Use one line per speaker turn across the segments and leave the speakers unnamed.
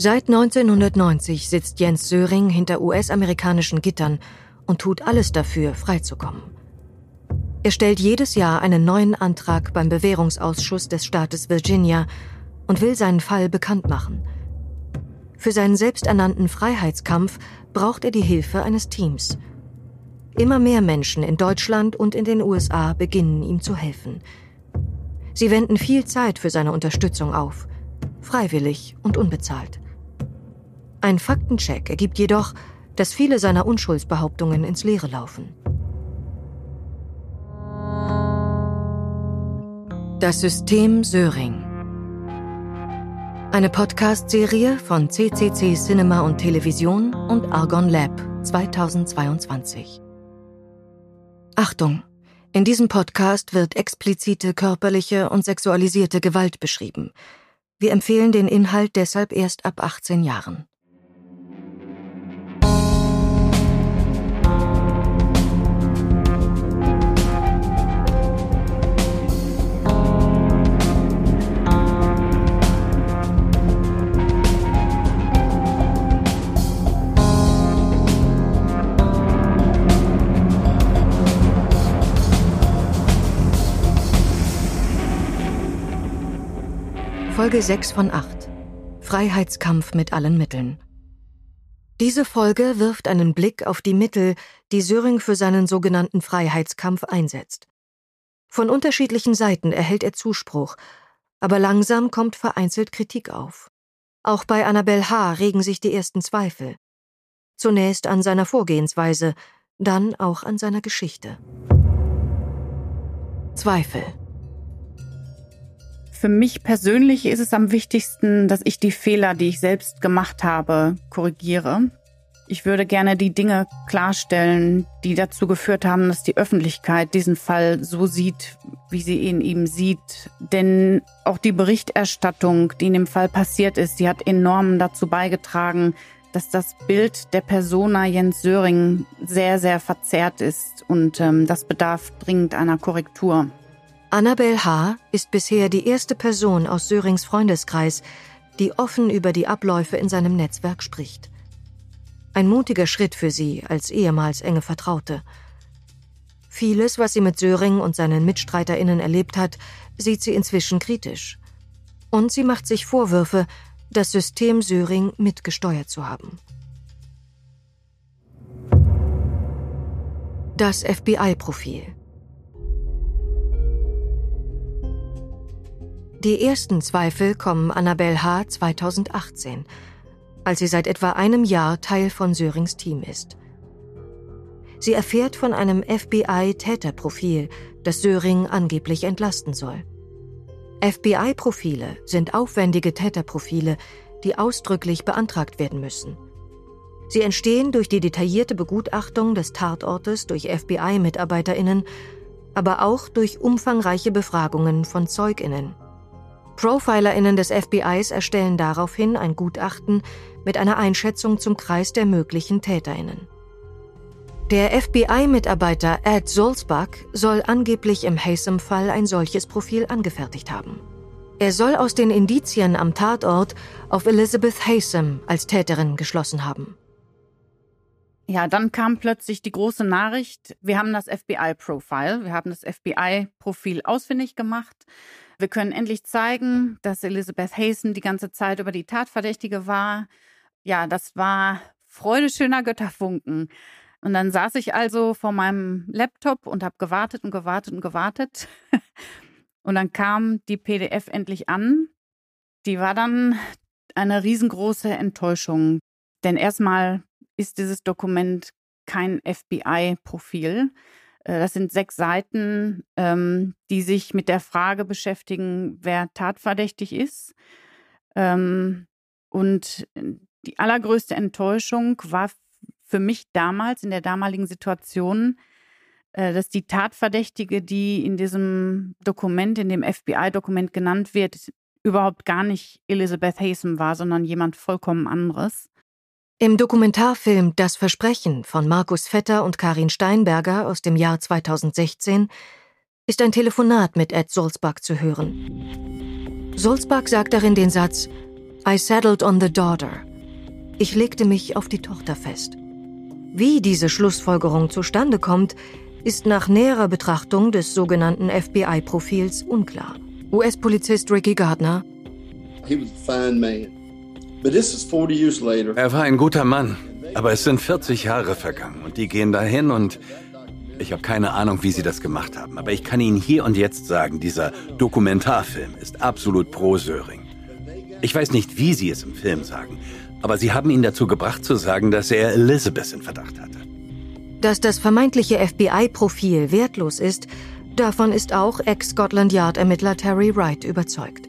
Seit 1990 sitzt Jens Söring hinter US-amerikanischen Gittern und tut alles dafür, freizukommen. Er stellt jedes Jahr einen neuen Antrag beim Bewährungsausschuss des Staates Virginia und will seinen Fall bekannt machen. Für seinen selbsternannten Freiheitskampf braucht er die Hilfe eines Teams. Immer mehr Menschen in Deutschland und in den USA beginnen ihm zu helfen. Sie wenden viel Zeit für seine Unterstützung auf, freiwillig und unbezahlt. Ein Faktencheck ergibt jedoch, dass viele seiner Unschuldsbehauptungen ins Leere laufen. Das System Söring. Eine Podcast-Serie von CCC Cinema und Television und Argon Lab 2022. Achtung! In diesem Podcast wird explizite körperliche und sexualisierte Gewalt beschrieben. Wir empfehlen den Inhalt deshalb erst ab 18 Jahren. Folge 6 von 8. Freiheitskampf mit allen Mitteln. Diese Folge wirft einen Blick auf die Mittel, die Söring für seinen sogenannten Freiheitskampf einsetzt. Von unterschiedlichen Seiten erhält er Zuspruch, aber langsam kommt vereinzelt Kritik auf. Auch bei Annabel H. regen sich die ersten Zweifel. Zunächst an seiner Vorgehensweise, dann auch an seiner Geschichte. Zweifel.
Für mich persönlich ist es am wichtigsten, dass ich die Fehler, die ich selbst gemacht habe, korrigiere. Ich würde gerne die Dinge klarstellen, die dazu geführt haben, dass die Öffentlichkeit diesen Fall so sieht, wie sie ihn eben sieht. Denn auch die Berichterstattung, die in dem Fall passiert ist, die hat enorm dazu beigetragen, dass das Bild der Persona Jens Söring sehr, sehr verzerrt ist. Und ähm, das bedarf dringend einer Korrektur.
Annabel H. ist bisher die erste Person aus Sörings Freundeskreis, die offen über die Abläufe in seinem Netzwerk spricht. Ein mutiger Schritt für sie als ehemals enge Vertraute. Vieles, was sie mit Söring und seinen MitstreiterInnen erlebt hat, sieht sie inzwischen kritisch. Und sie macht sich Vorwürfe, das System Söring mitgesteuert zu haben. Das FBI-Profil Die ersten Zweifel kommen Annabel H. 2018, als sie seit etwa einem Jahr Teil von Sörings Team ist. Sie erfährt von einem FBI-Täterprofil, das Söring angeblich entlasten soll. FBI-Profile sind aufwendige Täterprofile, die ausdrücklich beantragt werden müssen. Sie entstehen durch die detaillierte Begutachtung des Tatortes durch FBI-Mitarbeiterinnen, aber auch durch umfangreiche Befragungen von Zeuginnen. ProfilerInnen des FBIs erstellen daraufhin ein Gutachten mit einer Einschätzung zum Kreis der möglichen TäterInnen. Der FBI-Mitarbeiter Ed Sulzbach soll angeblich im Haysom-Fall ein solches Profil angefertigt haben. Er soll aus den Indizien am Tatort auf Elizabeth Haysom als Täterin geschlossen haben.
Ja, dann kam plötzlich die große Nachricht, wir haben das FBI-Profile, wir haben das FBI-Profil ausfindig gemacht. Wir können endlich zeigen, dass Elizabeth Hasten die ganze Zeit über die Tatverdächtige war. Ja, das war Freude schöner Götterfunken. Und dann saß ich also vor meinem Laptop und habe gewartet und gewartet und gewartet. Und dann kam die PDF endlich an. Die war dann eine riesengroße Enttäuschung. Denn erstmal ist dieses Dokument kein FBI-Profil, das sind sechs Seiten, ähm, die sich mit der Frage beschäftigen, wer tatverdächtig ist. Ähm, und die allergrößte Enttäuschung war für mich damals, in der damaligen Situation, äh, dass die Tatverdächtige, die in diesem Dokument, in dem FBI-Dokument genannt wird, überhaupt gar nicht Elizabeth Haysom war, sondern jemand vollkommen anderes.
Im Dokumentarfilm Das Versprechen von Markus Vetter und Karin Steinberger aus dem Jahr 2016 ist ein Telefonat mit Ed Sulzbach zu hören. Sulzbach sagt darin den Satz: I settled on the daughter. Ich legte mich auf die Tochter fest. Wie diese Schlussfolgerung zustande kommt, ist nach näherer Betrachtung des sogenannten FBI-Profils unklar. US-Polizist Ricky Gardner.
Er war ein guter Mann, aber es sind 40 Jahre vergangen und die gehen dahin und ich habe keine Ahnung, wie sie das gemacht haben. Aber ich kann Ihnen hier und jetzt sagen, dieser Dokumentarfilm ist absolut pro Söring. Ich weiß nicht, wie Sie es im Film sagen, aber Sie haben ihn dazu gebracht zu sagen, dass er Elizabeth in Verdacht hatte.
Dass das vermeintliche FBI-Profil wertlos ist, davon ist auch Ex-Scotland Yard-Ermittler Terry Wright überzeugt.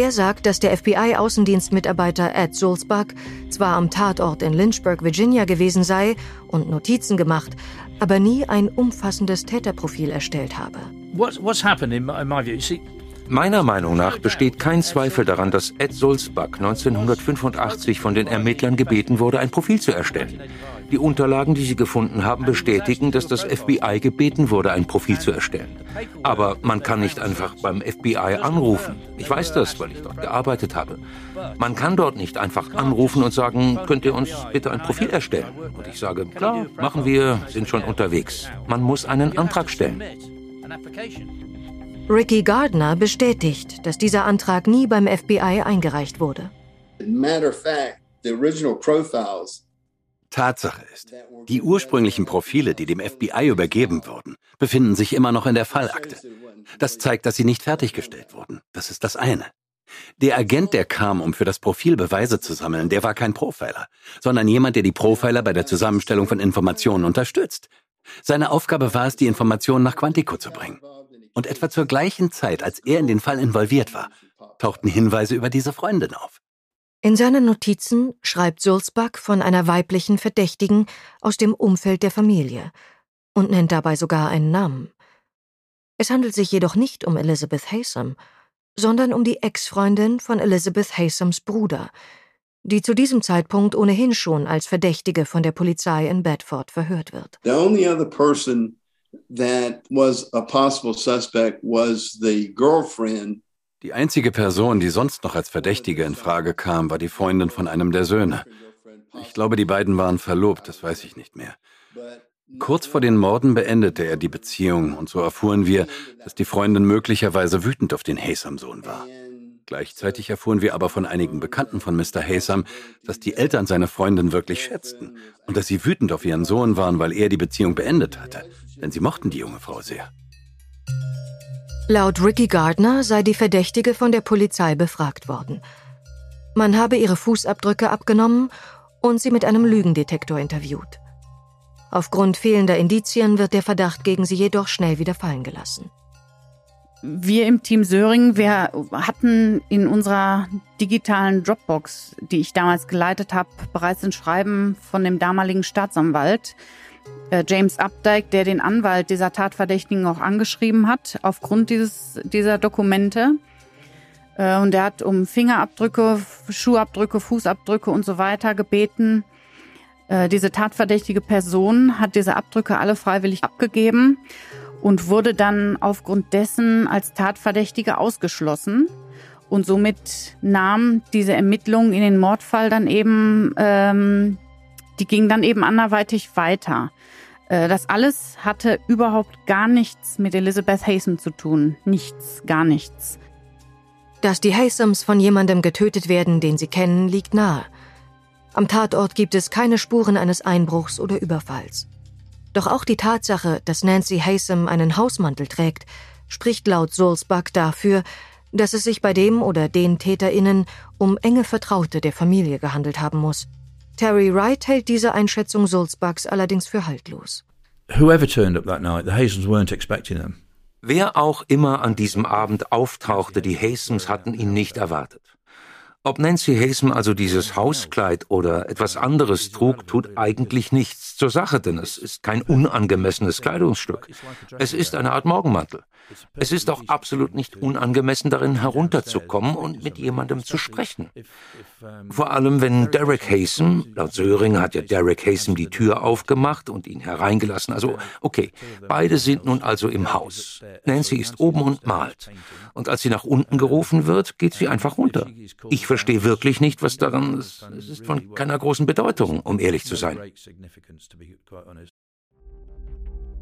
Er sagt, dass der FBI-Außendienstmitarbeiter Ed Sulzbach zwar am Tatort in Lynchburg, Virginia gewesen sei und Notizen gemacht, aber nie ein umfassendes Täterprofil erstellt habe.
what's happened in my view? See,
Meiner Meinung nach besteht kein Zweifel daran, dass Ed Sulzbach 1985 von den Ermittlern gebeten wurde, ein Profil zu erstellen. Die Unterlagen, die sie gefunden haben, bestätigen, dass das FBI gebeten wurde, ein Profil zu erstellen. Aber man kann nicht einfach beim FBI anrufen. Ich weiß das, weil ich dort gearbeitet habe. Man kann dort nicht einfach anrufen und sagen, könnt ihr uns bitte ein Profil erstellen? Und ich sage, klar, machen wir, sind schon unterwegs. Man muss einen Antrag stellen.
Ricky Gardner bestätigt, dass dieser Antrag nie beim FBI eingereicht wurde.
Tatsache ist, die ursprünglichen Profile, die dem FBI übergeben wurden, befinden sich immer noch in der Fallakte. Das zeigt, dass sie nicht fertiggestellt wurden. Das ist das eine. Der Agent, der kam, um für das Profil Beweise zu sammeln, der war kein Profiler, sondern jemand, der die Profiler bei der Zusammenstellung von Informationen unterstützt. Seine Aufgabe war es, die Informationen nach Quantico zu bringen. Und etwa zur gleichen Zeit, als er in den Fall involviert war, tauchten Hinweise über diese Freundin auf.
In seinen Notizen schreibt Sulzbach von einer weiblichen Verdächtigen aus dem Umfeld der Familie und nennt dabei sogar einen Namen. Es handelt sich jedoch nicht um Elizabeth Haysom, sondern um die Ex-Freundin von Elizabeth Haysoms Bruder, die zu diesem Zeitpunkt ohnehin schon als Verdächtige von der Polizei in Bedford verhört wird.
The only other person that was a possible suspect was the girlfriend
Die einzige Person, die sonst noch als Verdächtige in Frage kam, war die Freundin von einem der Söhne. Ich glaube, die beiden waren verlobt, das weiß ich nicht mehr. Kurz vor den Morden beendete er die Beziehung und so erfuhren wir, dass die Freundin möglicherweise wütend auf den Haysam-Sohn war. Gleichzeitig erfuhren wir aber von einigen Bekannten von Mr. Haysam, dass die Eltern seine Freundin wirklich schätzten und dass sie wütend auf ihren Sohn waren, weil er die Beziehung beendet hatte, denn sie mochten die junge Frau sehr.
Laut Ricky Gardner sei die Verdächtige von der Polizei befragt worden. Man habe ihre Fußabdrücke abgenommen und sie mit einem Lügendetektor interviewt. Aufgrund fehlender Indizien wird der Verdacht gegen sie jedoch schnell wieder fallen gelassen.
Wir im Team Söring, wir hatten in unserer digitalen Dropbox, die ich damals geleitet habe, bereits ein Schreiben von dem damaligen Staatsanwalt, James Updike, der den Anwalt dieser Tatverdächtigen auch angeschrieben hat, aufgrund dieses, dieser Dokumente. Äh, und er hat um Fingerabdrücke, Schuhabdrücke, Fußabdrücke und so weiter gebeten. Äh, diese tatverdächtige Person hat diese Abdrücke alle freiwillig abgegeben und wurde dann aufgrund dessen als Tatverdächtige ausgeschlossen. Und somit nahm diese Ermittlung in den Mordfall dann eben ähm, die ging dann eben anderweitig weiter. Äh, das alles hatte überhaupt gar nichts mit Elizabeth Haysom zu tun. Nichts, gar nichts.
Dass die Haysoms von jemandem getötet werden, den sie kennen, liegt nahe. Am Tatort gibt es keine Spuren eines Einbruchs oder Überfalls. Doch auch die Tatsache, dass Nancy Haysom einen Hausmantel trägt, spricht laut Sulzbach dafür, dass es sich bei dem oder den TäterInnen um enge Vertraute der Familie gehandelt haben muss. Terry Wright hält diese Einschätzung Sulzbachs allerdings für haltlos.
whoever turned up that night, the Hazens weren't expecting them.
Wer auch immer an diesem Abend auftauchte, die Haysons hatten ihn nicht erwartet. Ob Nancy Haysom also dieses Hauskleid oder etwas anderes trug, tut eigentlich nichts zur Sache, denn es ist kein unangemessenes Kleidungsstück. Es ist eine Art Morgenmantel. Es ist auch absolut nicht unangemessen darin herunterzukommen und mit jemandem zu sprechen. Vor allem, wenn Derek Haysom, laut Söring hat ja Derek Haysom die Tür aufgemacht und ihn hereingelassen. Also, okay, beide sind nun also im Haus. Nancy ist oben und malt. Und als sie nach unten gerufen wird, geht sie einfach runter. Ich verstehe wirklich nicht, was daran ist. Es ist von keiner großen Bedeutung, um ehrlich zu sein.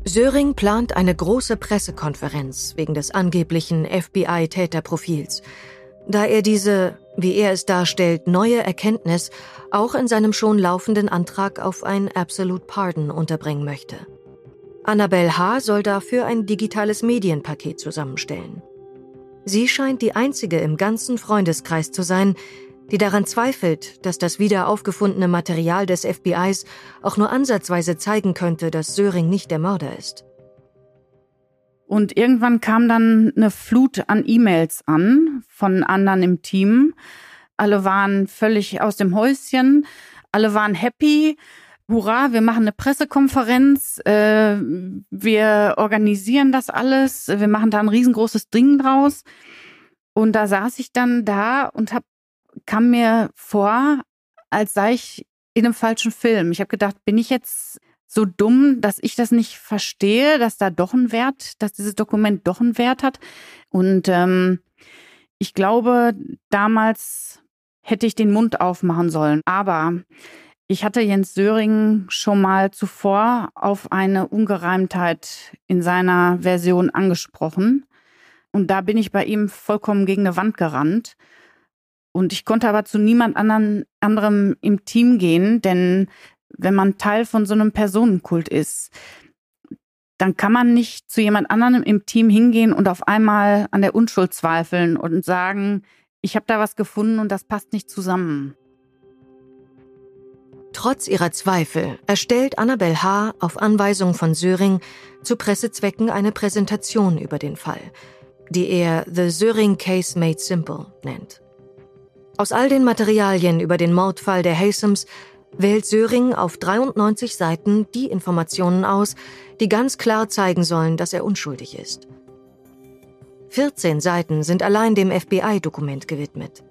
Söring plant eine große Pressekonferenz wegen des angeblichen FBI-Täterprofils, da er diese, wie er es darstellt, neue Erkenntnis auch in seinem schon laufenden Antrag auf ein Absolute Pardon unterbringen möchte. Annabelle H. soll dafür ein digitales Medienpaket zusammenstellen. Sie scheint die einzige im ganzen Freundeskreis zu sein, die daran zweifelt, dass das wieder aufgefundene Material des FBIs auch nur ansatzweise zeigen könnte, dass Söring nicht der Mörder ist.
Und irgendwann kam dann eine Flut an E-Mails an von anderen im Team. Alle waren völlig aus dem Häuschen, alle waren happy. Hurra, wir machen eine Pressekonferenz, äh, wir organisieren das alles, wir machen da ein riesengroßes Ding draus. Und da saß ich dann da und hab kam mir vor, als sei ich in einem falschen Film. Ich habe gedacht, bin ich jetzt so dumm, dass ich das nicht verstehe, dass da doch ein Wert, dass dieses Dokument doch einen Wert hat. Und ähm, ich glaube, damals hätte ich den Mund aufmachen sollen. Aber ich hatte Jens Söring schon mal zuvor auf eine Ungereimtheit in seiner Version angesprochen. Und da bin ich bei ihm vollkommen gegen eine Wand gerannt. Und ich konnte aber zu niemand anderen, anderem im Team gehen, denn wenn man Teil von so einem Personenkult ist, dann kann man nicht zu jemand anderem im Team hingehen und auf einmal an der Unschuld zweifeln und sagen, ich habe da was gefunden und das passt nicht zusammen.
Trotz ihrer Zweifel erstellt Annabel H. auf Anweisung von Söring zu Pressezwecken eine Präsentation über den Fall, die er The Söring Case Made Simple nennt. Aus all den Materialien über den Mordfall der Haysums wählt Söring auf 93 Seiten die Informationen aus, die ganz klar zeigen sollen, dass er unschuldig ist. 14 Seiten sind allein dem FBI-Dokument gewidmet.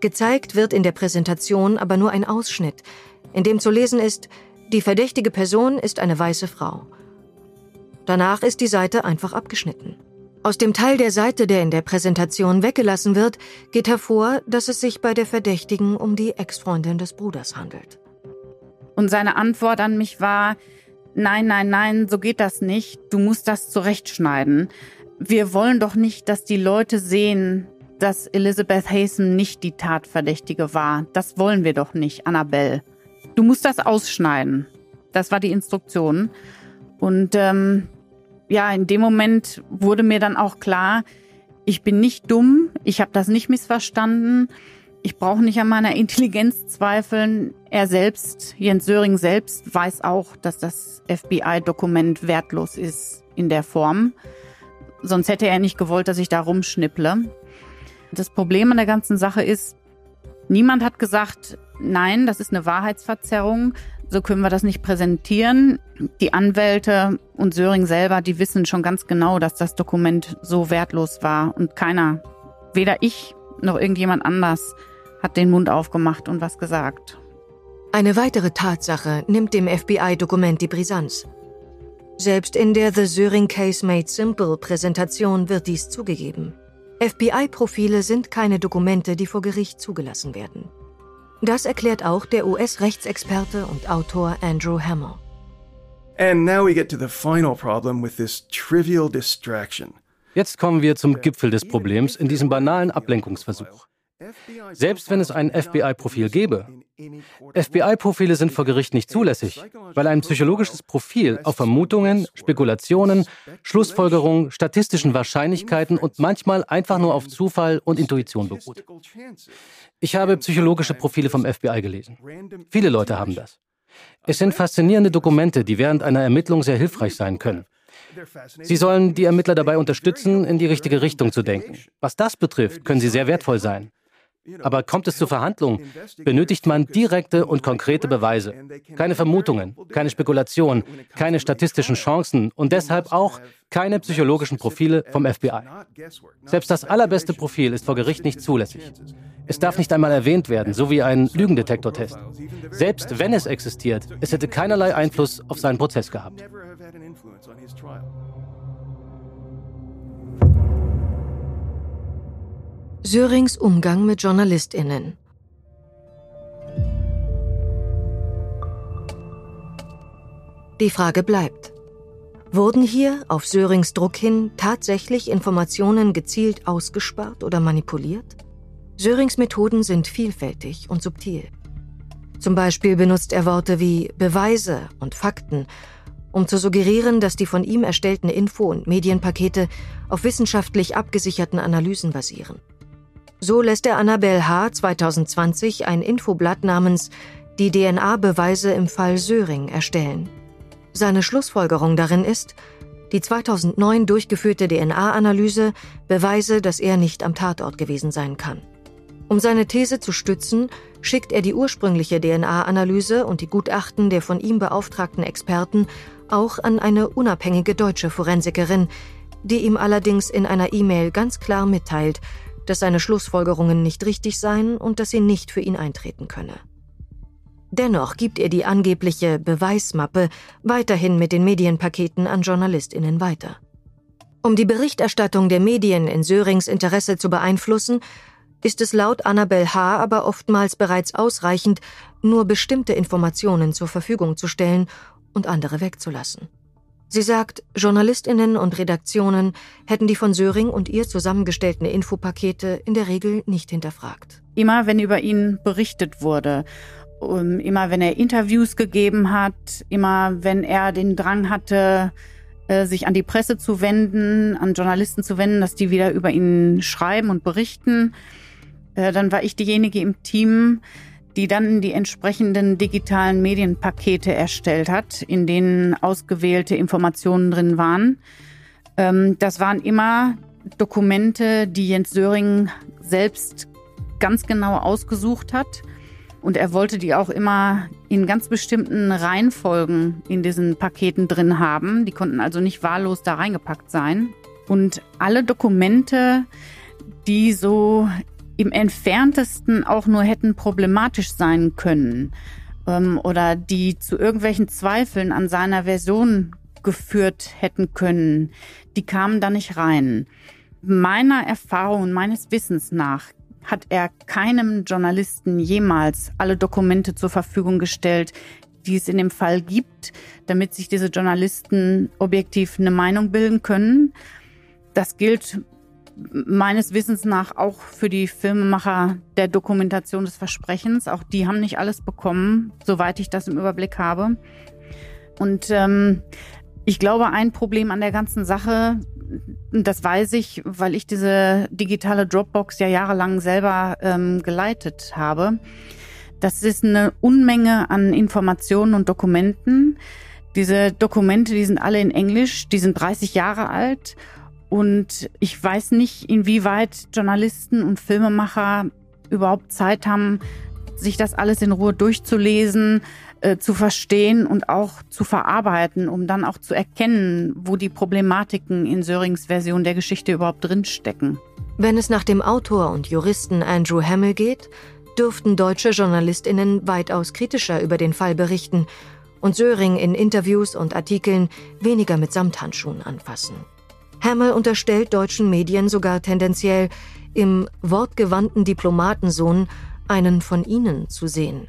Gezeigt wird in der Präsentation aber nur ein Ausschnitt, in dem zu lesen ist, die verdächtige Person ist eine weiße Frau. Danach ist die Seite einfach abgeschnitten. Aus dem Teil der Seite, der in der Präsentation weggelassen wird, geht hervor, dass es sich bei der Verdächtigen um die Ex-Freundin des Bruders handelt.
Und seine Antwort an mich war, nein, nein, nein, so geht das nicht, du musst das zurechtschneiden. Wir wollen doch nicht, dass die Leute sehen, dass Elizabeth Haysom nicht die Tatverdächtige war. Das wollen wir doch nicht, Annabelle. Du musst das ausschneiden. Das war die Instruktion. Und ähm, ja, in dem Moment wurde mir dann auch klar, ich bin nicht dumm, ich habe das nicht missverstanden, ich brauche nicht an meiner Intelligenz zweifeln. Er selbst, Jens Söring selbst, weiß auch, dass das FBI-Dokument wertlos ist in der Form. Sonst hätte er nicht gewollt, dass ich da rumschnipple. Das Problem an der ganzen Sache ist, niemand hat gesagt, nein, das ist eine Wahrheitsverzerrung, so können wir das nicht präsentieren. Die Anwälte und Söring selber, die wissen schon ganz genau, dass das Dokument so wertlos war und keiner, weder ich noch irgendjemand anders, hat den Mund aufgemacht und was gesagt.
Eine weitere Tatsache nimmt dem FBI-Dokument die Brisanz. Selbst in der The Söring Case Made Simple Präsentation wird dies zugegeben. FBI-Profile sind keine Dokumente, die vor Gericht zugelassen werden. Das erklärt auch der US-Rechtsexperte und Autor Andrew Hammer.
And now we get to the final problem with this trivial distraction.
Jetzt kommen wir zum Gipfel des Problems in diesem banalen Ablenkungsversuch. Selbst wenn es ein FBI-Profil gäbe. FBI-Profile sind vor Gericht nicht zulässig, weil ein psychologisches Profil auf Vermutungen, Spekulationen, Schlussfolgerungen, statistischen Wahrscheinlichkeiten und manchmal einfach nur auf Zufall und Intuition beruht. Ich habe psychologische Profile vom FBI gelesen. Viele Leute haben das. Es sind faszinierende Dokumente, die während einer Ermittlung sehr hilfreich sein können. Sie sollen die Ermittler dabei unterstützen, in die richtige Richtung zu denken. Was das betrifft, können sie sehr wertvoll sein. Aber kommt es zu Verhandlungen, benötigt man direkte und konkrete Beweise. Keine Vermutungen, keine Spekulationen, keine statistischen Chancen und deshalb auch keine psychologischen Profile vom FBI. Selbst das allerbeste Profil ist vor Gericht nicht zulässig. Es darf nicht einmal erwähnt werden, so wie ein Lügendetektortest. Selbst wenn es existiert, es hätte keinerlei Einfluss auf seinen Prozess gehabt.
Sörings Umgang mit JournalistInnen. Die Frage bleibt. Wurden hier auf Sörings Druck hin tatsächlich Informationen gezielt ausgespart oder manipuliert? Sörings Methoden sind vielfältig und subtil. Zum Beispiel benutzt er Worte wie Beweise und Fakten, um zu suggerieren, dass die von ihm erstellten Info- und Medienpakete auf wissenschaftlich abgesicherten Analysen basieren. So lässt er Annabel H. 2020 ein Infoblatt namens Die DNA-Beweise im Fall Söring erstellen. Seine Schlussfolgerung darin ist, die 2009 durchgeführte DNA-Analyse beweise, dass er nicht am Tatort gewesen sein kann. Um seine These zu stützen, schickt er die ursprüngliche DNA-Analyse und die Gutachten der von ihm beauftragten Experten auch an eine unabhängige deutsche Forensikerin, die ihm allerdings in einer E-Mail ganz klar mitteilt, dass seine Schlussfolgerungen nicht richtig seien und dass sie nicht für ihn eintreten könne. Dennoch gibt er die angebliche Beweismappe weiterhin mit den Medienpaketen an Journalistinnen weiter. Um die Berichterstattung der Medien in Sörings Interesse zu beeinflussen, ist es laut Annabel H. aber oftmals bereits ausreichend, nur bestimmte Informationen zur Verfügung zu stellen und andere wegzulassen. Sie sagt, Journalistinnen und Redaktionen hätten die von Söring und ihr zusammengestellten Infopakete in der Regel nicht hinterfragt.
Immer wenn über ihn berichtet wurde, immer wenn er Interviews gegeben hat, immer wenn er den Drang hatte, äh, sich an die Presse zu wenden, an Journalisten zu wenden, dass die wieder über ihn schreiben und berichten, äh, dann war ich diejenige im Team, die dann die entsprechenden digitalen Medienpakete erstellt hat, in denen ausgewählte Informationen drin waren. Ähm, das waren immer Dokumente, die Jens Söring selbst ganz genau ausgesucht hat. Und er wollte die auch immer in ganz bestimmten Reihenfolgen in diesen Paketen drin haben. Die konnten also nicht wahllos da reingepackt sein. Und alle Dokumente, die so im entferntesten auch nur hätten problematisch sein können ähm, oder die zu irgendwelchen Zweifeln an seiner Version geführt hätten können, die kamen da nicht rein. Meiner Erfahrung und meines Wissens nach hat er keinem Journalisten jemals alle Dokumente zur Verfügung gestellt, die es in dem Fall gibt, damit sich diese Journalisten objektiv eine Meinung bilden können. Das gilt meines Wissens nach auch für die Filmemacher der Dokumentation des Versprechens. Auch die haben nicht alles bekommen, soweit ich das im Überblick habe. Und ähm, ich glaube, ein Problem an der ganzen Sache, das weiß ich, weil ich diese digitale Dropbox ja jahrelang selber ähm, geleitet habe. Das ist eine Unmenge an Informationen und Dokumenten. Diese Dokumente, die sind alle in Englisch, die sind 30 Jahre alt und ich weiß nicht, inwieweit Journalisten und Filmemacher überhaupt Zeit haben, sich das alles in Ruhe durchzulesen, äh, zu verstehen und auch zu verarbeiten, um dann auch zu erkennen, wo die Problematiken in Sörings Version der Geschichte überhaupt drinstecken.
Wenn es nach dem Autor und Juristen Andrew Hamill geht, dürften deutsche Journalistinnen weitaus kritischer über den Fall berichten und Söring in Interviews und Artikeln weniger mit Samthandschuhen anfassen. Hamill unterstellt deutschen Medien sogar tendenziell, im wortgewandten Diplomatensohn einen von ihnen zu sehen.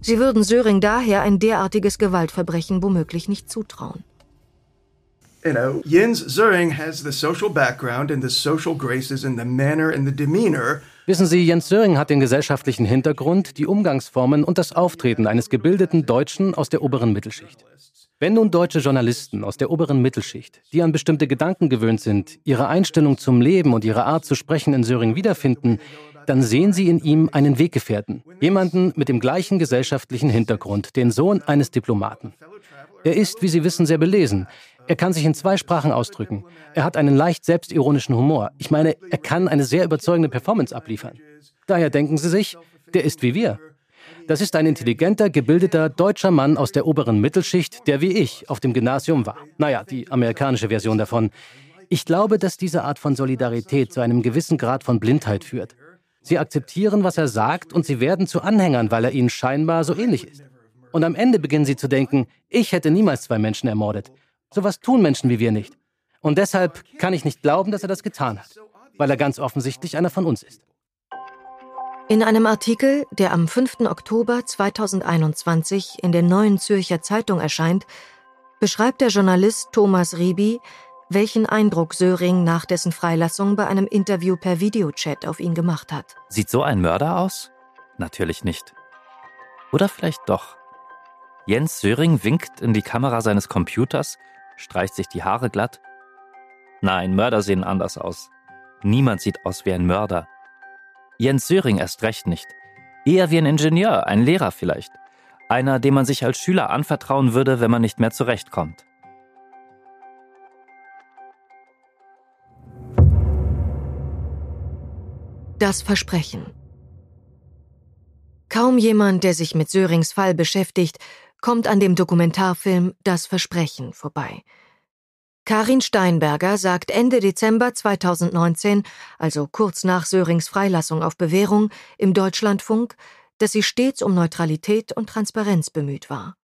Sie würden Söring daher ein derartiges Gewaltverbrechen womöglich nicht zutrauen.
You know, Jens Söring has the social background and the social graces and the manner and the demeanor
Wissen Sie, Jens Söring hat den gesellschaftlichen Hintergrund, die Umgangsformen und das Auftreten eines gebildeten Deutschen aus der oberen Mittelschicht. Wenn nun deutsche Journalisten aus der oberen Mittelschicht, die an bestimmte Gedanken gewöhnt sind, ihre Einstellung zum Leben und ihre Art zu sprechen in Söring wiederfinden, dann sehen sie in ihm einen Weggefährten, jemanden mit dem gleichen gesellschaftlichen Hintergrund, den Sohn eines Diplomaten. Er ist, wie Sie wissen, sehr belesen. Er kann sich in zwei Sprachen ausdrücken. Er hat einen leicht selbstironischen Humor. Ich meine, er kann eine sehr überzeugende Performance abliefern. Daher denken Sie sich, der ist wie wir. Das ist ein intelligenter, gebildeter deutscher Mann aus der oberen Mittelschicht, der wie ich auf dem Gymnasium war. Naja, die amerikanische Version davon. Ich glaube, dass diese Art von Solidarität zu einem gewissen Grad von Blindheit führt. Sie akzeptieren, was er sagt, und sie werden zu Anhängern, weil er ihnen scheinbar so ähnlich ist. Und am Ende beginnen sie zu denken, ich hätte niemals zwei Menschen ermordet. Sowas tun Menschen wie wir nicht. Und deshalb kann ich nicht glauben, dass er das getan hat. weil er ganz offensichtlich einer von uns ist.
In einem Artikel, der am 5. Oktober 2021 in der Neuen Zürcher Zeitung erscheint, beschreibt der Journalist Thomas Riebi, welchen Eindruck Söring nach dessen Freilassung bei einem Interview per Videochat auf ihn gemacht hat.
Sieht so ein Mörder aus? Natürlich nicht. Oder vielleicht doch. Jens Söring winkt in die Kamera seines Computers, streicht sich die Haare glatt. Nein, Mörder sehen anders aus. Niemand sieht aus wie ein Mörder. Jens Söring erst recht nicht. Eher wie ein Ingenieur, ein Lehrer vielleicht. Einer, dem man sich als Schüler anvertrauen würde, wenn man nicht mehr zurechtkommt.
Das Versprechen. Kaum jemand, der sich mit Sörings Fall beschäftigt, kommt an dem Dokumentarfilm Das Versprechen vorbei. Karin Steinberger sagt Ende Dezember 2019, also kurz nach Sörings Freilassung auf Bewährung, im Deutschlandfunk, dass sie stets um Neutralität und Transparenz bemüht war.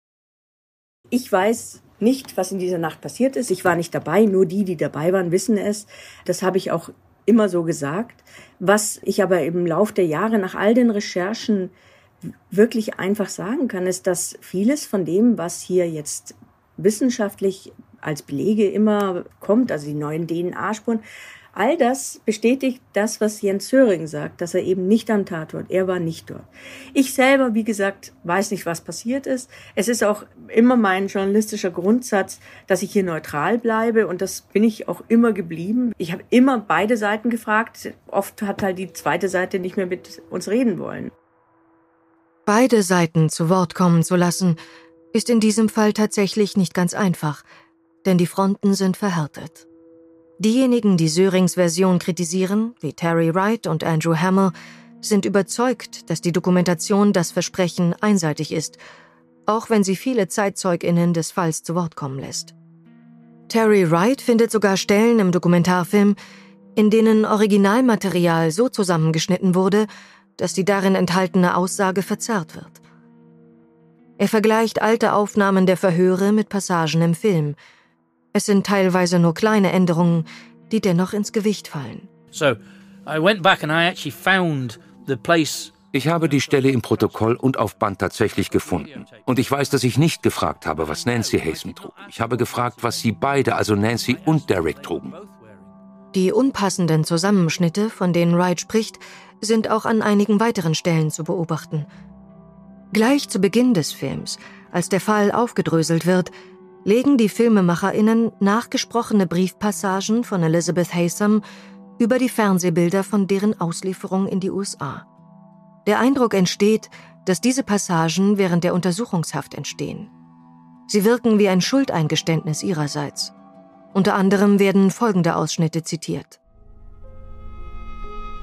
Ich weiß nicht, was in dieser Nacht passiert ist. Ich war nicht dabei, nur die, die dabei waren, wissen es. Das habe ich auch immer so gesagt. Was ich aber im Lauf der Jahre nach all den Recherchen wirklich einfach sagen kann, ist, dass vieles von dem, was hier jetzt wissenschaftlich als Belege immer kommt, also die neuen DNA-Spuren, all das bestätigt das, was Jens Söring sagt, dass er eben nicht am Tatort, er war nicht dort. Ich selber, wie gesagt, weiß nicht, was passiert ist. Es ist auch immer mein journalistischer Grundsatz, dass ich hier neutral bleibe und das bin ich auch immer geblieben. Ich habe immer beide Seiten gefragt. Oft hat halt die zweite Seite nicht mehr mit uns reden wollen.
Beide Seiten zu Wort kommen zu lassen, ist in diesem Fall tatsächlich nicht ganz einfach, denn die Fronten sind verhärtet. Diejenigen, die Sörings Version kritisieren, wie Terry Wright und Andrew Hamill, sind überzeugt, dass die Dokumentation das Versprechen einseitig ist, auch wenn sie viele Zeitzeuginnen des Falls zu Wort kommen lässt. Terry Wright findet sogar Stellen im Dokumentarfilm, in denen Originalmaterial so zusammengeschnitten wurde, dass die darin enthaltene Aussage verzerrt wird. Er vergleicht alte Aufnahmen der Verhöre mit Passagen im Film – es sind teilweise nur kleine Änderungen, die dennoch ins Gewicht fallen.
So, I went back and I actually found the place
ich habe die Stelle im Protokoll und auf Band tatsächlich gefunden. Und ich weiß, dass ich nicht gefragt habe, was Nancy Hazen trug. Ich habe gefragt, was sie beide, also Nancy und Derek, trugen.
Die unpassenden Zusammenschnitte, von denen Wright spricht, sind auch an einigen weiteren Stellen zu beobachten. Gleich zu Beginn des Films, als der Fall aufgedröselt wird, legen die FilmemacherInnen nachgesprochene Briefpassagen von Elizabeth Haysom über die Fernsehbilder von deren Auslieferung in die USA. Der Eindruck entsteht, dass diese Passagen während der Untersuchungshaft entstehen. Sie wirken wie ein Schuldeingeständnis ihrerseits. Unter anderem werden folgende Ausschnitte zitiert.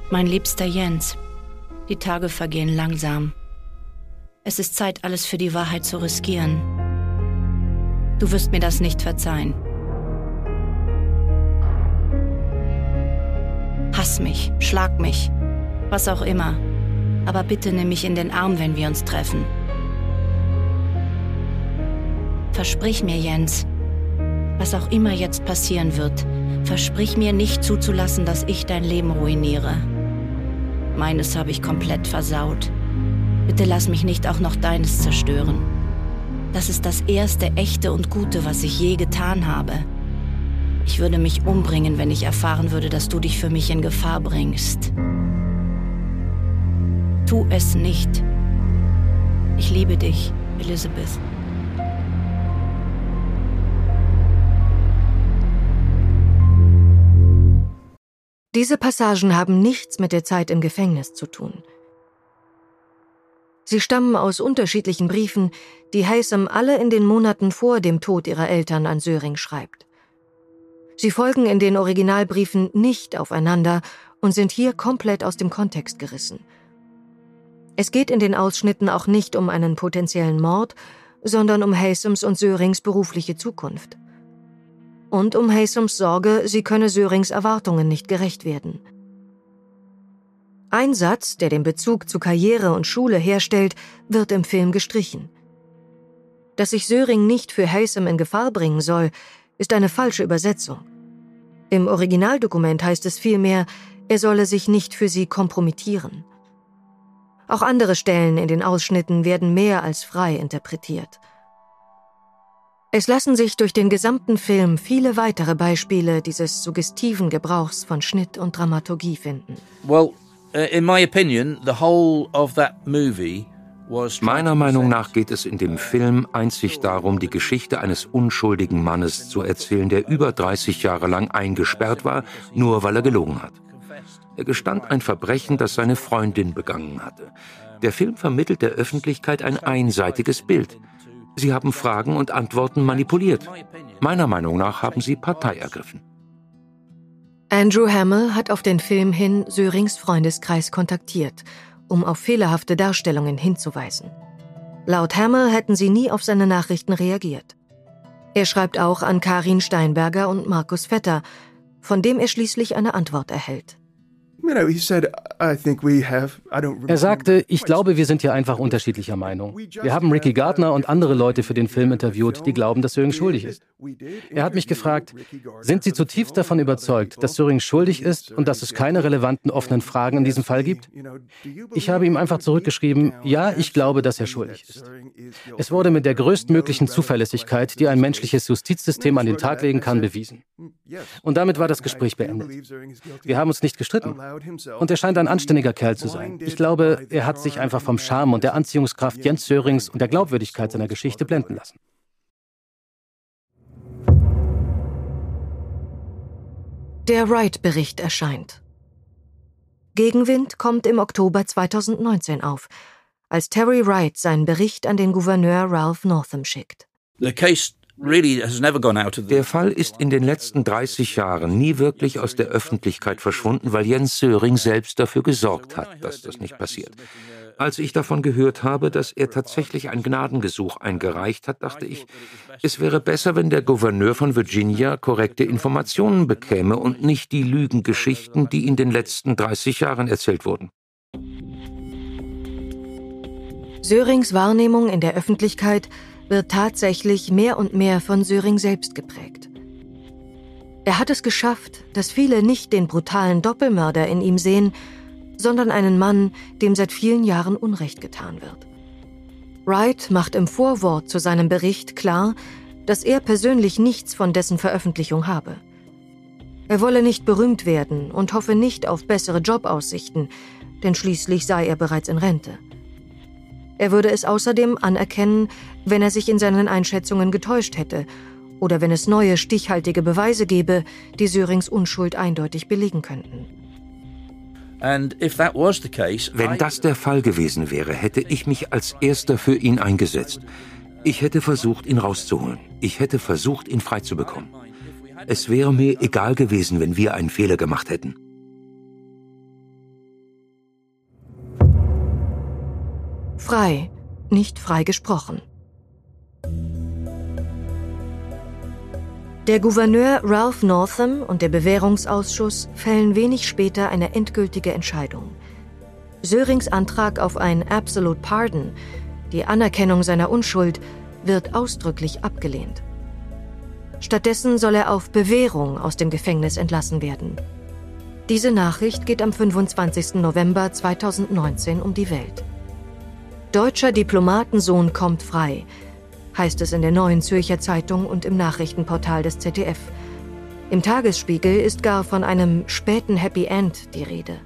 Mein liebster Jens, die Tage vergehen langsam. Es ist Zeit, alles für die Wahrheit zu riskieren. Du wirst mir das nicht verzeihen. Hass mich, schlag mich, was auch immer. Aber bitte nimm mich in den Arm, wenn wir uns treffen. Versprich mir, Jens, was auch immer jetzt passieren wird, versprich mir nicht zuzulassen, dass ich dein Leben ruiniere. Meines habe ich komplett versaut. Bitte lass mich nicht auch noch deines zerstören. Das ist das erste echte und Gute, was ich je getan habe. Ich würde mich umbringen, wenn ich erfahren würde, dass du dich für mich in Gefahr bringst. Tu es nicht. Ich liebe dich, Elizabeth.
Diese Passagen haben nichts mit der Zeit im Gefängnis zu tun. Sie stammen aus unterschiedlichen Briefen, die Haysom alle in den Monaten vor dem Tod ihrer Eltern an Söring schreibt. Sie folgen in den Originalbriefen nicht aufeinander und sind hier komplett aus dem Kontext gerissen. Es geht in den Ausschnitten auch nicht um einen potenziellen Mord, sondern um Haysoms und Sörings berufliche Zukunft. Und um Haysoms Sorge, sie könne Sörings Erwartungen nicht gerecht werden. Ein Satz, der den Bezug zu Karriere und Schule herstellt, wird im Film gestrichen. Dass sich Söring nicht für Haysom in Gefahr bringen soll, ist eine falsche Übersetzung. Im Originaldokument heißt es vielmehr, er solle sich nicht für sie kompromittieren. Auch andere Stellen in den Ausschnitten werden mehr als frei interpretiert. Es lassen sich durch den gesamten Film viele weitere Beispiele dieses suggestiven Gebrauchs von Schnitt und Dramaturgie finden.
Well, in my opinion, the whole of that movie
Meiner Meinung nach geht es in dem Film einzig darum, die Geschichte eines unschuldigen Mannes zu erzählen, der über 30 Jahre lang eingesperrt war, nur weil er gelogen hat. Er gestand ein Verbrechen, das seine Freundin begangen hatte. Der Film vermittelt der Öffentlichkeit ein einseitiges Bild. Sie haben Fragen und Antworten manipuliert. Meiner Meinung nach haben sie Partei ergriffen.
Andrew Hamill hat auf den Film hin Sörings Freundeskreis kontaktiert – um auf fehlerhafte Darstellungen hinzuweisen. Laut Hammer hätten sie nie auf seine Nachrichten reagiert. Er schreibt auch an Karin Steinberger und Markus Vetter, von dem er schließlich eine Antwort erhält.
Er sagte, ich glaube, wir sind hier einfach unterschiedlicher Meinung. Wir haben Ricky Gardner und andere Leute für den Film interviewt, die glauben, dass Söring schuldig ist. Er hat mich gefragt, sind Sie zutiefst davon überzeugt, dass Söring schuldig ist und dass es keine relevanten offenen Fragen in diesem Fall gibt? Ich habe ihm einfach zurückgeschrieben, ja, ich glaube, dass er schuldig ist. Es wurde mit der größtmöglichen Zuverlässigkeit, die ein menschliches Justizsystem an den Tag legen kann, bewiesen. Und damit war das Gespräch beendet. Wir haben uns nicht gestritten. Und er scheint ein anständiger Kerl zu sein. Ich glaube, er hat sich einfach vom Charme und der Anziehungskraft Jens Sörings und der Glaubwürdigkeit seiner Geschichte blenden lassen.
Der Wright-Bericht erscheint. Gegenwind kommt im Oktober 2019 auf, als Terry Wright seinen Bericht an den Gouverneur Ralph Northam schickt.
Der Fall ist in den letzten 30 Jahren nie wirklich aus der Öffentlichkeit verschwunden, weil Jens Söring selbst dafür gesorgt hat, dass das nicht passiert. Als ich davon gehört habe, dass er tatsächlich ein Gnadengesuch eingereicht hat, dachte ich, es wäre besser, wenn der Gouverneur von Virginia korrekte Informationen bekäme und nicht die Lügengeschichten, die in den letzten 30 Jahren erzählt wurden.
Sörings Wahrnehmung in der Öffentlichkeit wird tatsächlich mehr und mehr von Söring selbst geprägt. Er hat es geschafft, dass viele nicht den brutalen Doppelmörder in ihm sehen, sondern einen Mann, dem seit vielen Jahren Unrecht getan wird. Wright macht im Vorwort zu seinem Bericht klar, dass er persönlich nichts von dessen Veröffentlichung habe. Er wolle nicht berühmt werden und hoffe nicht auf bessere Jobaussichten, denn schließlich sei er bereits in Rente. Er würde es außerdem anerkennen, wenn er sich in seinen Einschätzungen getäuscht hätte oder wenn es neue stichhaltige Beweise gäbe, die Sörings Unschuld eindeutig belegen könnten.
Wenn das der Fall gewesen wäre, hätte ich mich als Erster für ihn eingesetzt. Ich hätte versucht, ihn rauszuholen. Ich hätte versucht, ihn freizubekommen. Es wäre mir egal gewesen, wenn wir einen Fehler gemacht hätten.
Frei, nicht frei gesprochen. Der Gouverneur Ralph Northam und der Bewährungsausschuss fällen wenig später eine endgültige Entscheidung. Sörings Antrag auf ein Absolute Pardon, die Anerkennung seiner Unschuld, wird ausdrücklich abgelehnt. Stattdessen soll er auf Bewährung aus dem Gefängnis entlassen werden. Diese Nachricht geht am 25. November 2019 um die Welt. Deutscher Diplomatensohn kommt frei, heißt es in der Neuen Zürcher Zeitung und im Nachrichtenportal des ZDF. Im Tagesspiegel ist gar von einem späten Happy End die Rede.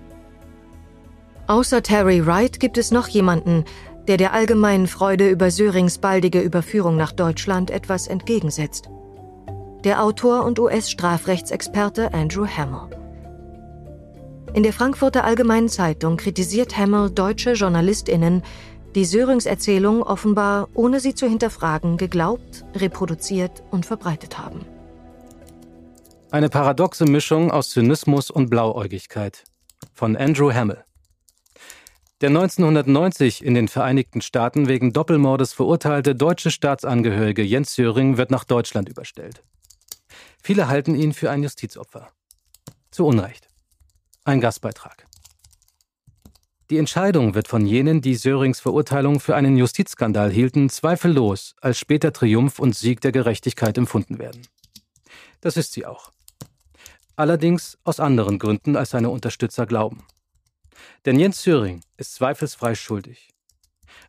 Außer Terry Wright gibt es noch jemanden, der der allgemeinen Freude über Sörings baldige Überführung nach Deutschland etwas entgegensetzt. Der Autor und US-Strafrechtsexperte Andrew Hamill. In der Frankfurter Allgemeinen Zeitung kritisiert Hamill deutsche JournalistInnen, die Sörings Erzählung offenbar, ohne sie zu hinterfragen, geglaubt, reproduziert und verbreitet haben.
Eine paradoxe Mischung aus Zynismus und Blauäugigkeit. Von Andrew Hamill. Der 1990 in den Vereinigten Staaten wegen Doppelmordes verurteilte deutsche Staatsangehörige Jens Söring wird nach Deutschland überstellt. Viele halten ihn für ein Justizopfer. Zu Unrecht. Ein Gastbeitrag. Die Entscheidung wird von jenen, die Sörings Verurteilung für einen Justizskandal hielten, zweifellos als später Triumph und Sieg der Gerechtigkeit empfunden werden. Das ist sie auch. allerdings aus anderen Gründen, als seine Unterstützer glauben. Denn Jens Söring ist zweifelsfrei schuldig.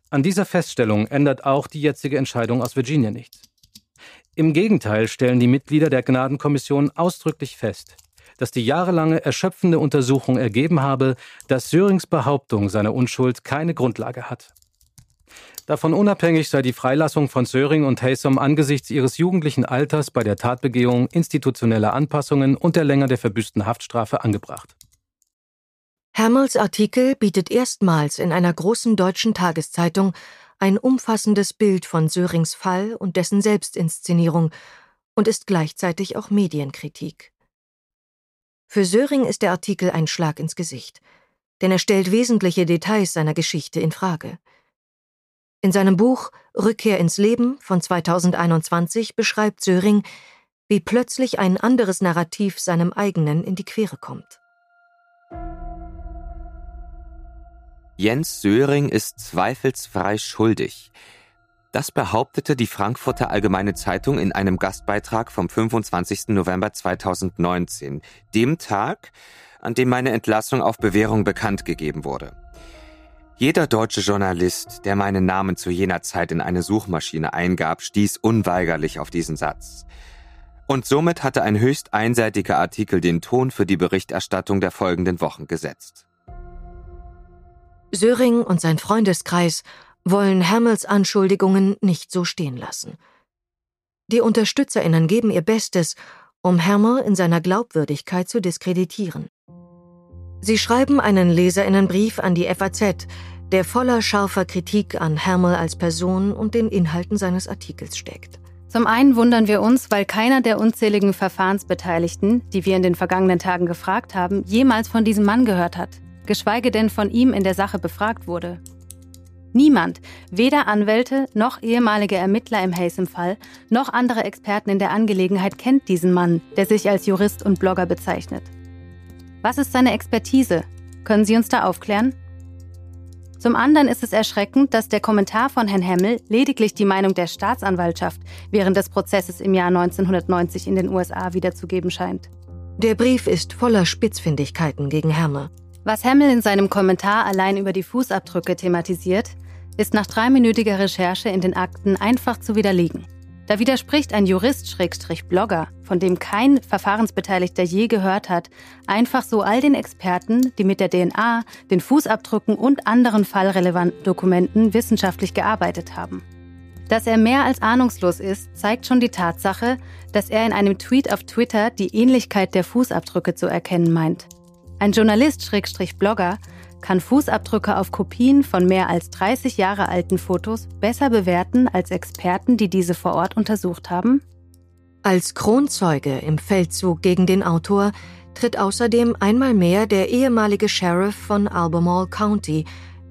An dieser Feststellung ändert auch die jetzige Entscheidung aus Virginia nichts. Im Gegenteil stellen die Mitglieder der Gnadenkommission ausdrücklich fest, dass die jahrelange erschöpfende Untersuchung ergeben habe, dass Sörings Behauptung seiner Unschuld keine Grundlage hat. Davon unabhängig sei die Freilassung von Söring und Haysom angesichts ihres jugendlichen Alters bei der Tatbegehung institutioneller Anpassungen und der Länge der verbüßten Haftstrafe angebracht.
Hermels Artikel bietet erstmals in einer großen deutschen Tageszeitung ein umfassendes Bild von Sörings Fall und dessen Selbstinszenierung und ist gleichzeitig auch Medienkritik. Für Söring ist der Artikel ein Schlag ins Gesicht, denn er stellt wesentliche Details seiner Geschichte in Frage. In seinem Buch Rückkehr ins Leben von 2021 beschreibt Söring, wie plötzlich ein anderes Narrativ seinem eigenen in die Quere kommt.
Jens Söring ist zweifelsfrei schuldig. Das behauptete die Frankfurter Allgemeine Zeitung in einem Gastbeitrag vom 25. November 2019, dem Tag, an dem meine Entlassung auf Bewährung bekannt gegeben wurde. Jeder deutsche Journalist, der meinen Namen zu jener Zeit in eine Suchmaschine eingab, stieß unweigerlich auf diesen Satz. Und somit hatte ein höchst einseitiger Artikel den Ton für die Berichterstattung der folgenden Wochen gesetzt.
Söring und sein Freundeskreis wollen Hermels Anschuldigungen nicht so stehen lassen. Die Unterstützerinnen geben ihr Bestes, um Hermel in seiner Glaubwürdigkeit zu diskreditieren. Sie schreiben einen Leserinnenbrief an die FAZ, der voller scharfer Kritik an Hermel als Person und den Inhalten seines Artikels steckt.
Zum einen wundern wir uns, weil keiner der unzähligen Verfahrensbeteiligten, die wir in den vergangenen Tagen gefragt haben, jemals von diesem Mann gehört hat, geschweige denn von ihm in der Sache befragt wurde. Niemand, weder Anwälte noch ehemalige Ermittler im Haysom-Fall, noch andere Experten in der Angelegenheit kennt diesen Mann, der sich als Jurist und Blogger bezeichnet. Was ist seine Expertise? Können Sie uns da aufklären? Zum anderen ist es erschreckend, dass der Kommentar von Herrn Hemmel lediglich die Meinung der Staatsanwaltschaft während des Prozesses im Jahr 1990 in den USA wiederzugeben scheint.
Der Brief ist voller Spitzfindigkeiten gegen Hemmel.
Was Hemmel in seinem Kommentar allein über die Fußabdrücke thematisiert, ist nach dreiminütiger Recherche in den Akten einfach zu widerlegen. Da widerspricht ein Jurist-Blogger, von dem kein Verfahrensbeteiligter je gehört hat, einfach so all den Experten, die mit der DNA, den Fußabdrücken und anderen fallrelevanten Dokumenten wissenschaftlich gearbeitet haben. Dass er mehr als ahnungslos ist, zeigt schon die Tatsache, dass er in einem Tweet auf Twitter die Ähnlichkeit der Fußabdrücke zu erkennen meint. Ein Journalist-Blogger kann Fußabdrücke auf Kopien von mehr als 30 Jahre alten Fotos besser bewerten als Experten, die diese vor Ort untersucht haben?
Als Kronzeuge im Feldzug gegen den Autor tritt außerdem einmal mehr der ehemalige Sheriff von Albemarle County,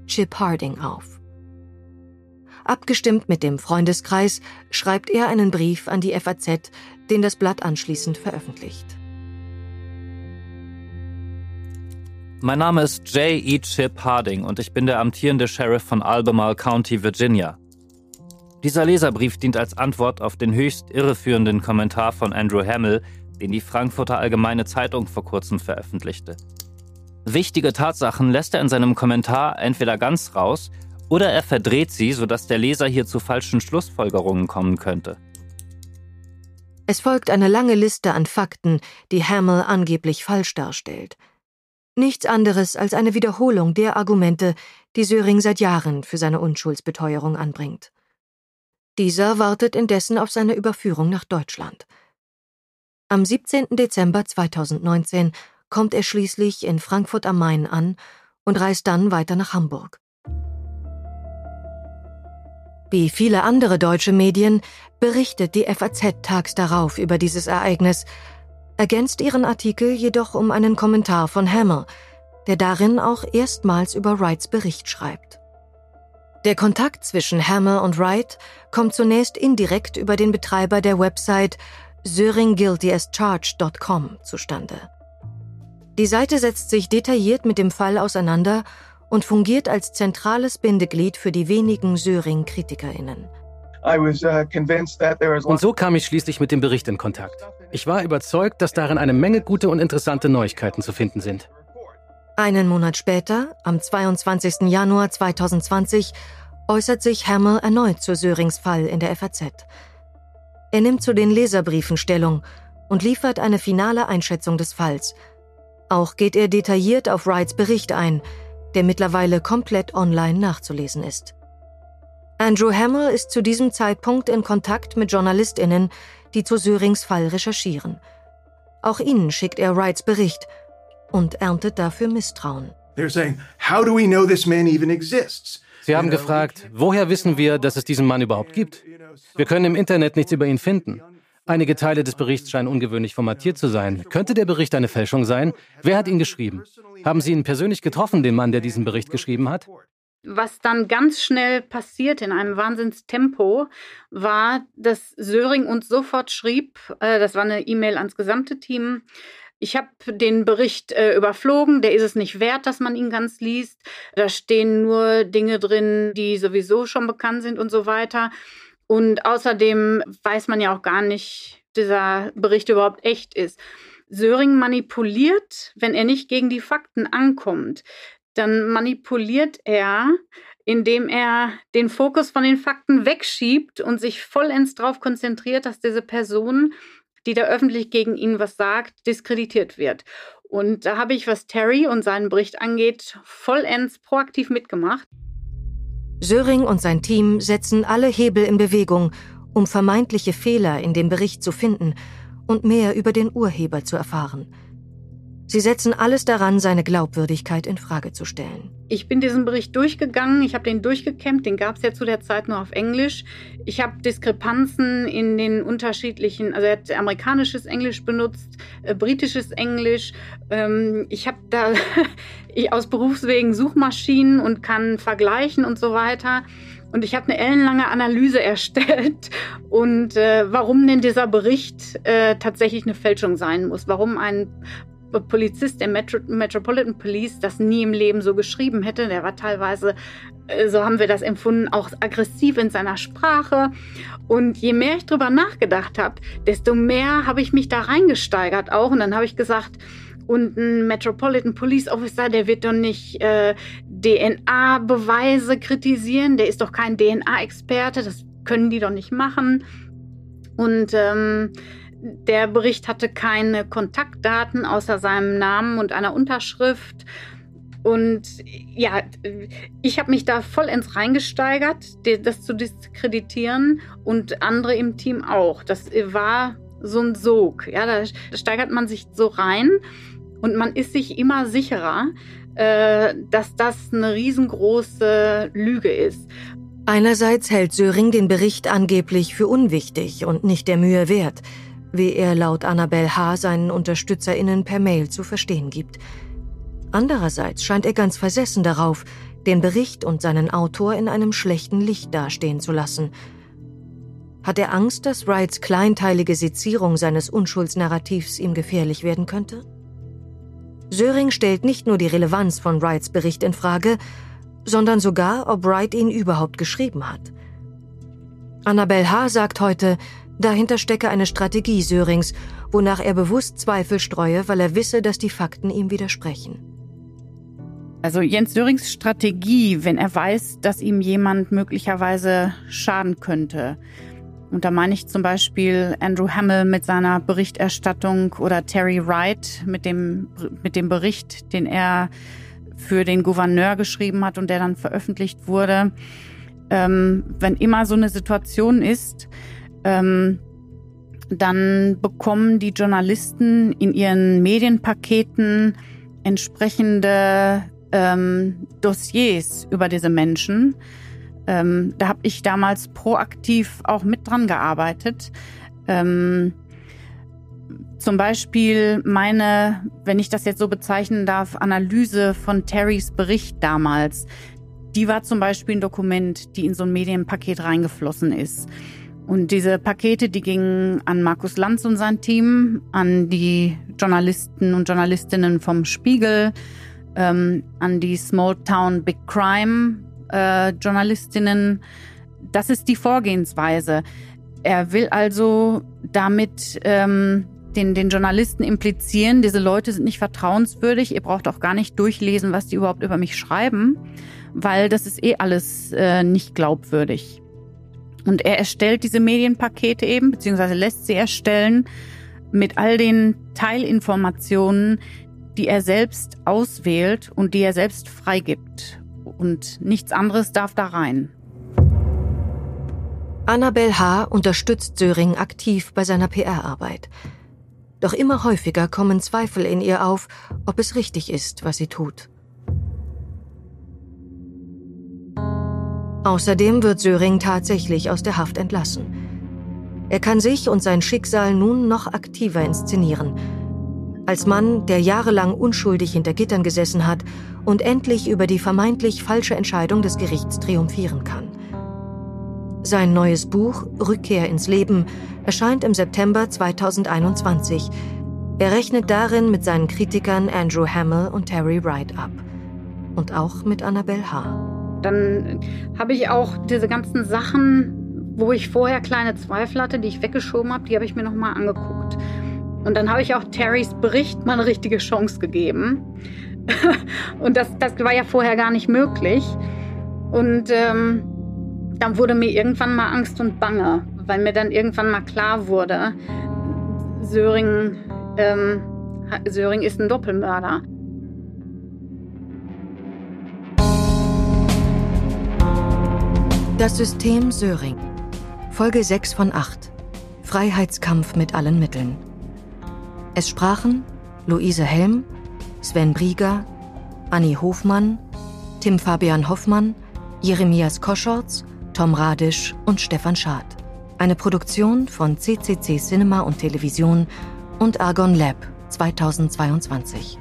Chip Harding, auf. Abgestimmt mit dem Freundeskreis schreibt er einen Brief an die FAZ, den das Blatt anschließend veröffentlicht.
Mein Name ist J. E. Chip Harding und ich bin der amtierende Sheriff von Albemarle County, Virginia. Dieser Leserbrief dient als Antwort auf den höchst irreführenden Kommentar von Andrew Hamill, den die Frankfurter Allgemeine Zeitung vor kurzem veröffentlichte. Wichtige Tatsachen lässt er in seinem Kommentar entweder ganz raus oder er verdreht sie, sodass der Leser hier zu falschen Schlussfolgerungen kommen könnte.
Es folgt eine lange Liste an Fakten, die Hamill angeblich falsch darstellt – Nichts anderes als eine Wiederholung der Argumente, die Söring seit Jahren für seine Unschuldsbeteuerung anbringt. Dieser wartet indessen auf seine Überführung nach Deutschland. Am 17. Dezember 2019 kommt er schließlich in Frankfurt am Main an und reist dann weiter nach Hamburg. Wie viele andere deutsche Medien berichtet die FAZ tags darauf über dieses Ereignis ergänzt ihren Artikel jedoch um einen Kommentar von Hammer, der darin auch erstmals über Wrights Bericht schreibt. Der Kontakt zwischen Hammer und Wright kommt zunächst indirekt über den Betreiber der Website söringguiltyascharged.com zustande. Die Seite setzt sich detailliert mit dem Fall auseinander und fungiert als zentrales Bindeglied für die wenigen Söring-KritikerInnen.
Uh, und so kam ich schließlich mit dem Bericht in Kontakt. Ich war überzeugt, dass darin eine Menge gute und interessante Neuigkeiten zu finden sind.
Einen Monat später, am 22. Januar 2020, äußert sich Hamill erneut zu Sörings Fall in der FAZ. Er nimmt zu den Leserbriefen Stellung und liefert eine finale Einschätzung des Falls. Auch geht er detailliert auf Wrights Bericht ein, der mittlerweile komplett online nachzulesen ist. Andrew Hamill ist zu diesem Zeitpunkt in Kontakt mit JournalistInnen, die zu Sörings Fall recherchieren. Auch ihnen schickt er Wrights Bericht und erntet dafür Misstrauen.
Sie haben gefragt, woher wissen wir, dass es diesen Mann überhaupt gibt? Wir können im Internet nichts über ihn finden. Einige Teile des Berichts scheinen ungewöhnlich formatiert zu sein. Könnte der Bericht eine Fälschung sein? Wer hat ihn geschrieben? Haben Sie ihn persönlich getroffen, den Mann, der diesen Bericht geschrieben hat?
Was dann ganz schnell passiert in einem Wahnsinnstempo, war, dass Söring uns sofort schrieb, äh, das war eine E-Mail ans gesamte Team, ich habe den Bericht äh, überflogen, der ist es nicht wert, dass man ihn ganz liest. Da stehen nur Dinge drin, die sowieso schon bekannt sind und so weiter. Und außerdem weiß man ja auch gar nicht, dieser Bericht überhaupt echt ist. Söring manipuliert, wenn er nicht gegen die Fakten ankommt, dann manipuliert er, indem er den Fokus von den Fakten wegschiebt und sich vollends darauf konzentriert, dass diese Person die da öffentlich gegen ihn was sagt, diskreditiert wird. Und da habe ich, was Terry und seinen Bericht angeht, vollends proaktiv mitgemacht.
Söring und sein Team setzen alle Hebel in Bewegung, um vermeintliche Fehler in dem Bericht zu finden und mehr über den Urheber zu erfahren. Sie setzen alles daran, seine Glaubwürdigkeit in Frage zu stellen.
Ich bin diesen Bericht durchgegangen, ich habe den durchgekämmt, den gab es ja zu der Zeit nur auf Englisch. Ich habe Diskrepanzen in den unterschiedlichen, also er hat amerikanisches Englisch benutzt, äh, britisches Englisch. Ähm, ich habe da ich aus Berufswegen Suchmaschinen und kann vergleichen und so weiter. Und ich habe eine ellenlange Analyse erstellt und äh, warum denn dieser Bericht äh, tatsächlich eine Fälschung sein muss, warum ein Polizist der Metro Metropolitan Police das nie im Leben so geschrieben hätte. Der war teilweise, äh, so haben wir das empfunden, auch aggressiv in seiner Sprache. Und je mehr ich drüber nachgedacht habe, desto mehr habe ich mich da reingesteigert auch. Und dann habe ich gesagt, und ein Metropolitan Police Officer, der wird doch nicht äh, DNA-Beweise kritisieren. Der ist doch kein DNA-Experte. Das können die doch nicht machen. Und ähm, der Bericht hatte keine Kontaktdaten außer seinem Namen und einer Unterschrift. Und ja, ich habe mich da vollends reingesteigert, das zu diskreditieren und andere im Team auch. Das war so ein Sog. Ja, da steigert man sich so rein und man ist sich immer sicherer, äh, dass das eine riesengroße Lüge ist.
Einerseits hält Söring den Bericht angeblich für unwichtig und nicht der Mühe wert wie er laut Annabel H. seinen UnterstützerInnen per Mail zu verstehen gibt. Andererseits scheint er ganz versessen darauf, den Bericht und seinen Autor in einem schlechten Licht dastehen zu lassen. Hat er Angst, dass Wrights kleinteilige Sezierung seines Unschuldsnarrativs ihm gefährlich werden könnte? Söring stellt nicht nur die Relevanz von Wrights Bericht in Frage, sondern sogar, ob Wright ihn überhaupt geschrieben hat. Annabel H. sagt heute, Dahinter stecke eine Strategie Sörings, wonach er bewusst Zweifel streue, weil er wisse, dass die Fakten ihm widersprechen.
Also Jens Sörings Strategie, wenn er weiß, dass ihm jemand möglicherweise schaden könnte. Und da meine ich zum Beispiel Andrew Hamill mit seiner Berichterstattung oder Terry Wright mit dem, mit dem Bericht, den er für den Gouverneur geschrieben hat und der dann veröffentlicht wurde. Ähm, wenn immer so eine Situation ist, ähm, dann bekommen die Journalisten in ihren Medienpaketen entsprechende ähm, Dossiers über diese Menschen. Ähm, da habe ich damals proaktiv auch mit dran gearbeitet. Ähm, zum Beispiel meine, wenn ich das jetzt so bezeichnen darf, Analyse von Terrys Bericht damals. Die war zum Beispiel ein Dokument, die in so ein Medienpaket reingeflossen ist. Und diese Pakete, die gingen an Markus Lanz und sein Team, an die Journalisten und Journalistinnen vom Spiegel, ähm, an die Small Town Big Crime äh, Journalistinnen. Das ist die Vorgehensweise. Er will also damit ähm, den, den Journalisten implizieren, diese Leute sind nicht vertrauenswürdig, ihr braucht auch gar nicht durchlesen, was die überhaupt über mich schreiben, weil das ist eh alles äh, nicht glaubwürdig. Und er erstellt diese Medienpakete eben, beziehungsweise lässt sie erstellen mit all den Teilinformationen, die er selbst auswählt und die er selbst freigibt. Und nichts anderes darf da rein.
Annabel H. unterstützt Söring aktiv bei seiner PR-Arbeit. Doch immer häufiger kommen Zweifel in ihr auf, ob es richtig ist, was sie tut. Außerdem wird Söring tatsächlich aus der Haft entlassen. Er kann sich und sein Schicksal nun noch aktiver inszenieren. Als Mann, der jahrelang unschuldig hinter Gittern gesessen hat und endlich über die vermeintlich falsche Entscheidung des Gerichts triumphieren kann. Sein neues Buch Rückkehr ins Leben erscheint im September 2021. Er rechnet darin mit seinen Kritikern Andrew Hamill und Terry Wright ab. Und auch mit Annabelle H.
Dann habe ich auch diese ganzen Sachen, wo ich vorher kleine Zweifel hatte, die ich weggeschoben habe, die habe ich mir nochmal angeguckt. Und dann habe ich auch Terrys Bericht mal eine richtige Chance gegeben. und das, das war ja vorher gar nicht möglich. Und ähm, dann wurde mir irgendwann mal Angst und Bange, weil mir dann irgendwann mal klar wurde, Söring, ähm, Söring ist ein Doppelmörder.
Das System Söring. Folge 6 von 8. Freiheitskampf mit allen Mitteln. Es sprachen Luise Helm, Sven Brieger, Annie Hofmann, Tim Fabian Hoffmann, Jeremias Koschorz, Tom Radisch und Stefan Schad. Eine Produktion von CCC Cinema und Television und Argon Lab 2022.